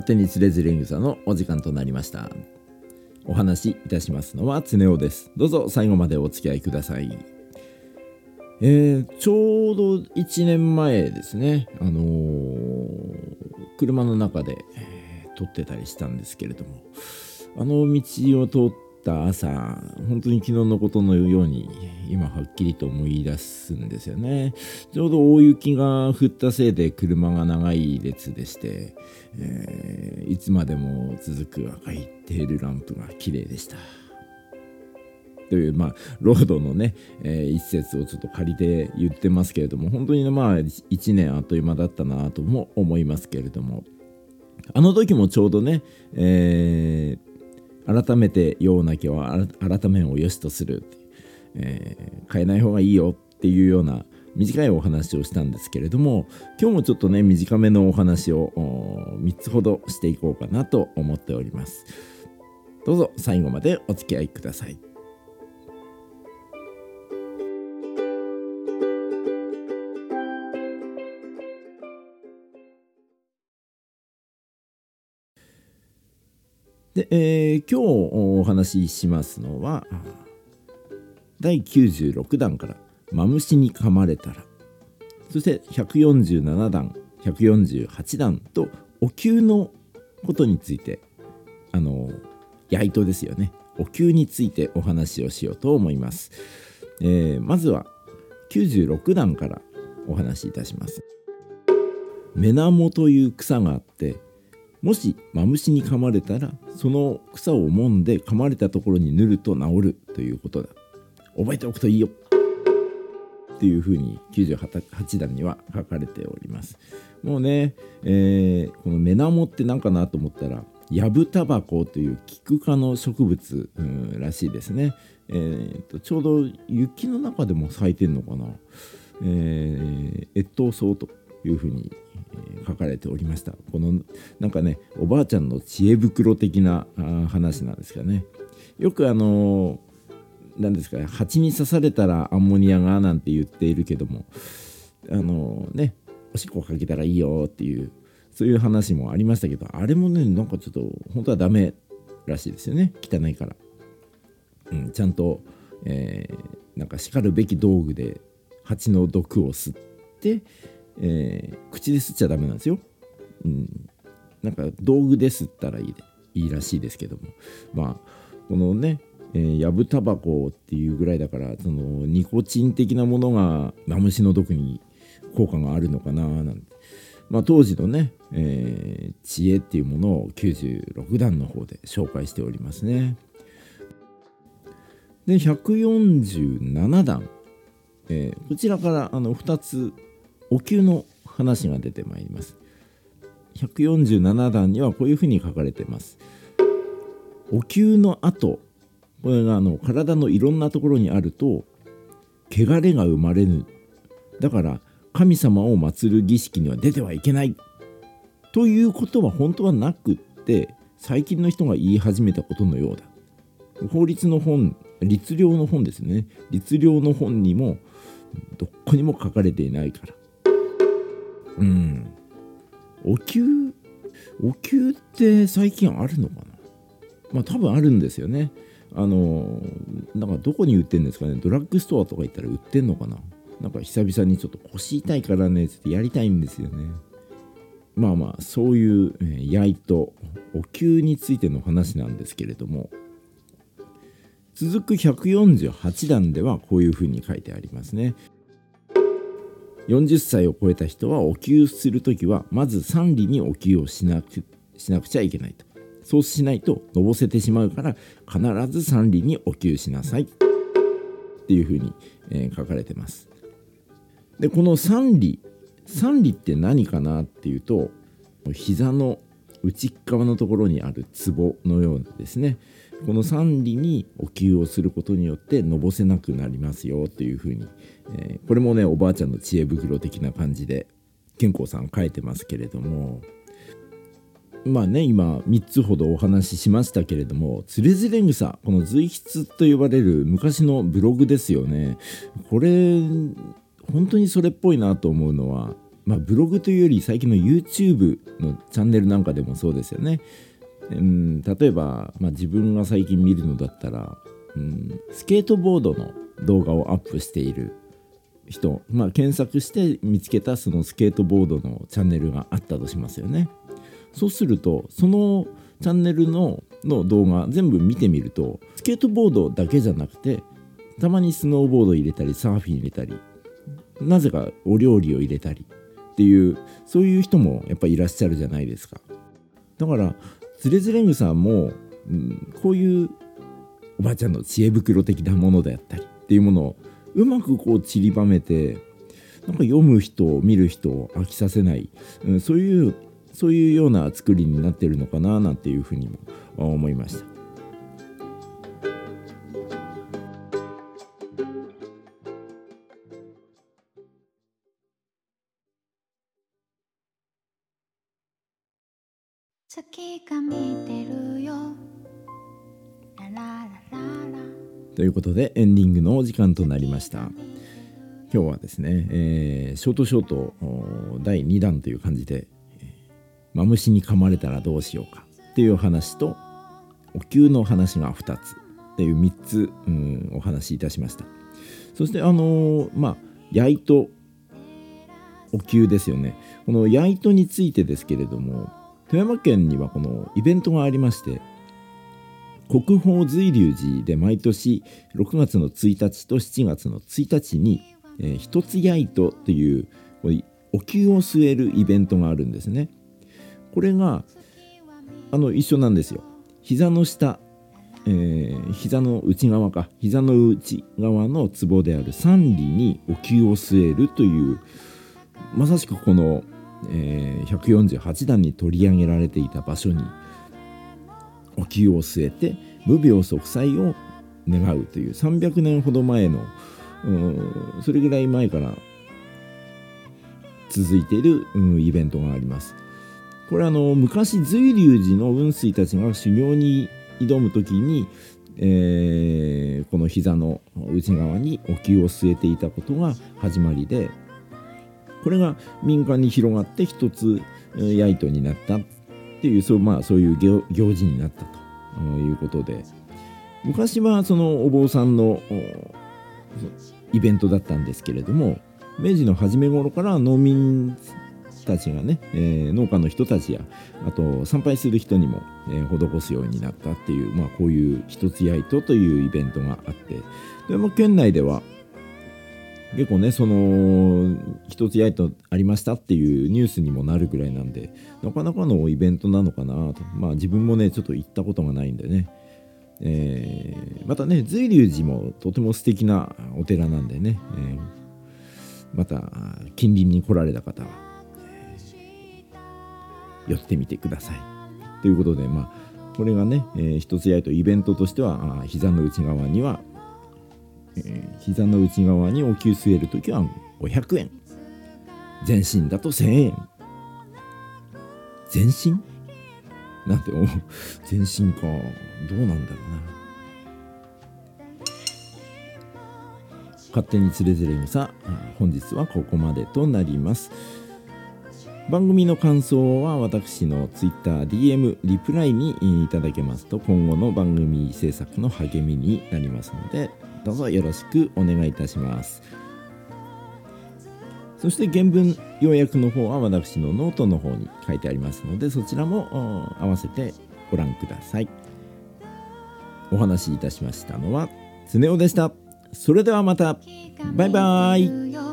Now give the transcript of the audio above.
勝手につれづれ草のお時間となりました。お話しいたしますのは常雄です。どうぞ最後までお付き合いください。えー、ちょうど1年前ですね。あのー、車の中で、えー、撮ってたりしたんですけれども。あの道を通った朝本当に昨日のことのように今はっきりと思い出すんですよね。ちょうど大雪が降ったせいで車が長い列でして、えー、いつまでも続く赤いテールランプが綺麗でした。という、まあ、ロードのね、えー、一節をちょっと借りて言ってますけれども、本当にね、まあ、1年あっという間だったなとも思いますけれども、あの時もちょうどね、えー、改めてようなきは改めんを良しとする、えー、変えない方がいいよっていうような短いお話をしたんですけれども今日もちょっとね短めのお話を3つほどしていこうかなと思っております。どうぞ最後までお付き合いください。で、えー、今日お話ししますのは第96弾から「マムシに噛まれたら」そして147弾148弾とお灸のことについてあのやいとですよね。お灸についてお話をしようと思います、えー、まずは96弾からお話しいたします。メナモという草があってもしマムシに噛まれたらその草を揉んで噛まれたところに塗ると治るということだ。覚えておくといいよ。っていうふうに98段には書かれております。もうね、えー、このメナモって何かなと思ったらヤブタバコというキク科の植物、うん、らしいですね、えーと、ちょうど雪の中でも咲いてるのかな、えー、越冬草というふうに書かれておりました。このなんかねおばあちゃんの知恵袋的な話なんですかね。よくあの何ですか蜂に刺されたらアンモニアがなんて言っているけどもあのねおしっこかけたらいいよっていうそういう話もありましたけどあれもねなんかちょっと本当はダメらしいですよね。汚いから、うん、ちゃんと、えー、なんかしかるべき道具で蜂の毒を吸ってえー、口で吸っちゃダメなんですよ。うん、なんか道具で吸ったらいいいいらしいですけどもまあこのねえー、ヤブタバコっていうぐらいだからそのニコチン的なものがマムシの毒に効果があるのかななんて、まあ、当時のね、えー、知恵っていうものを96段の方で紹介しておりますね。で147段、えー、こちらからあの2つお灸の話が出てまいります。147段にはこういうふうに書かれてます。お灸の後これがあの体のいろんなところにあると汚れが生まれぬ。だから神様を祀る儀式には出てはいけない。ということは本当はなくって最近の人が言い始めたことのようだ。法律の本律令の本ですね。律令の本にもどこにも書かれていないから。うん。お灸お灸って最近あるのかな？まあ多分あるんですよね。あのなんかどこに売ってんですかね？ドラッグストアとか行ったら売ってんのかな？なんか久々にちょっと腰痛いからねちょっとやりたいんですよね。まあまあそういう、えー、焼いとお灸についての話なんですけれども。続く148段ではこういうふうに書いてありますね。40歳を超えた人はお灸する時はまず三里にお灸をしなくしなくちゃいけないと。そうしないとのぼせてしまうから必ず三里にお灸しなさい。っていうふうに、えー、書かれてます。でこの三里三里って何かなっていうと膝の内側のところにあるツボのようなですね。この三里にお灸をすることによってのぼせなくなりますよというふうに、えー、これもねおばあちゃんの知恵袋的な感じで健康さん書いてますけれどもまあね今3つほどお話ししましたけれどもつれづれ草この随筆と呼ばれる昔のブログですよねこれ本当にそれっぽいなと思うのはまあ、ブログというより最近の YouTube のチャンネルなんかでもそうですよね。うん、例えば、まあ、自分が最近見るのだったら、うん、スケートボードの動画をアップしている人、まあ、検索して見つけたそのスケートボードのチャンネルがあったとしますよね。そうするとそのチャンネルのの動画全部見てみるとスケートボードだけじゃなくてたまにスノーボード入れたりサーフィン入れたりなぜかお料理を入れたりっていうそういう人もやっぱいらっしゃるじゃないですかだからズレズレムさんも、うん、こういうおばあちゃんの知恵袋的なものであったりっていうものをうまくこう散りばめてなんか読む人見る人を飽きさせない、うん、そういうそういうような作りになってるのかななんていうふうにも思いました。ということでエンディングのお時間となりました。今日はですね、えー、ショートショート第2弾という感じで「マムシに噛まれたらどうしようか」っていう話とお灸の話が2つっていう3つ、うん、お話しいたしました。そしてあのー、まあ焼いとお灸ですよね。この焼いとについてですけれども富山県にはこのイベントがありまして国宝随龍寺で毎年6月の1日と7月の1日に、えー、一つやいとというお灸を据えるイベントがあるんですね。これがあの一緒なんですよ。膝の下、えー、膝の内側か膝の内側のツボである三里にお灸を据えるというまさしくこのえー、148段に取り上げられていた場所にお灸を据えて無病息災を願うという300年ほど前のそれぐらい前から続いている、うん、イベントがあります。これあの昔随龍寺の雲水たちが修行に挑む時に、えー、この膝の内側にお灸を据えていたことが始まりでこれが民間に広がって一つヤイトになったっていうそう,、まあ、そういう行行事になったということで。昔はそのお坊さんのイベントだったんですけれども明治の初め頃から農民たちがね、えー、農家の人たちやあと参拝する人にも、えー、施すようになったっていう、まあ、こういう一つやいとというイベントがあって。でも県内では結構ねその一つやいとありましたっていうニュースにもなるぐらいなんでなかなかのイベントなのかなと。まあ自分もねちょっと行ったことがないんでね、えー、またね随龍寺もとても素敵なお寺なんでね、えー、また近隣に来られた方は、寄ってみてください。ということでまあこれがね、えー、一つやいとイベントとしては膝の内側にはえー、膝の内側にお灸据えるときは500円。全身だと1000円。全身？なんて思う。全身か。どうなんだろうな。勝手につれづれ草本日はここまでとなります。番組の感想は私の TwitterDM リプライにいただけますと今後の番組制作の励みになりますのでどうぞよろしくお願いいたします。そして原文要約の方は私のノートの方に書いてありますのでそちらも合わせてご覧ください。お話しいたしましたのは常雄でした。それではまた。バイバイ。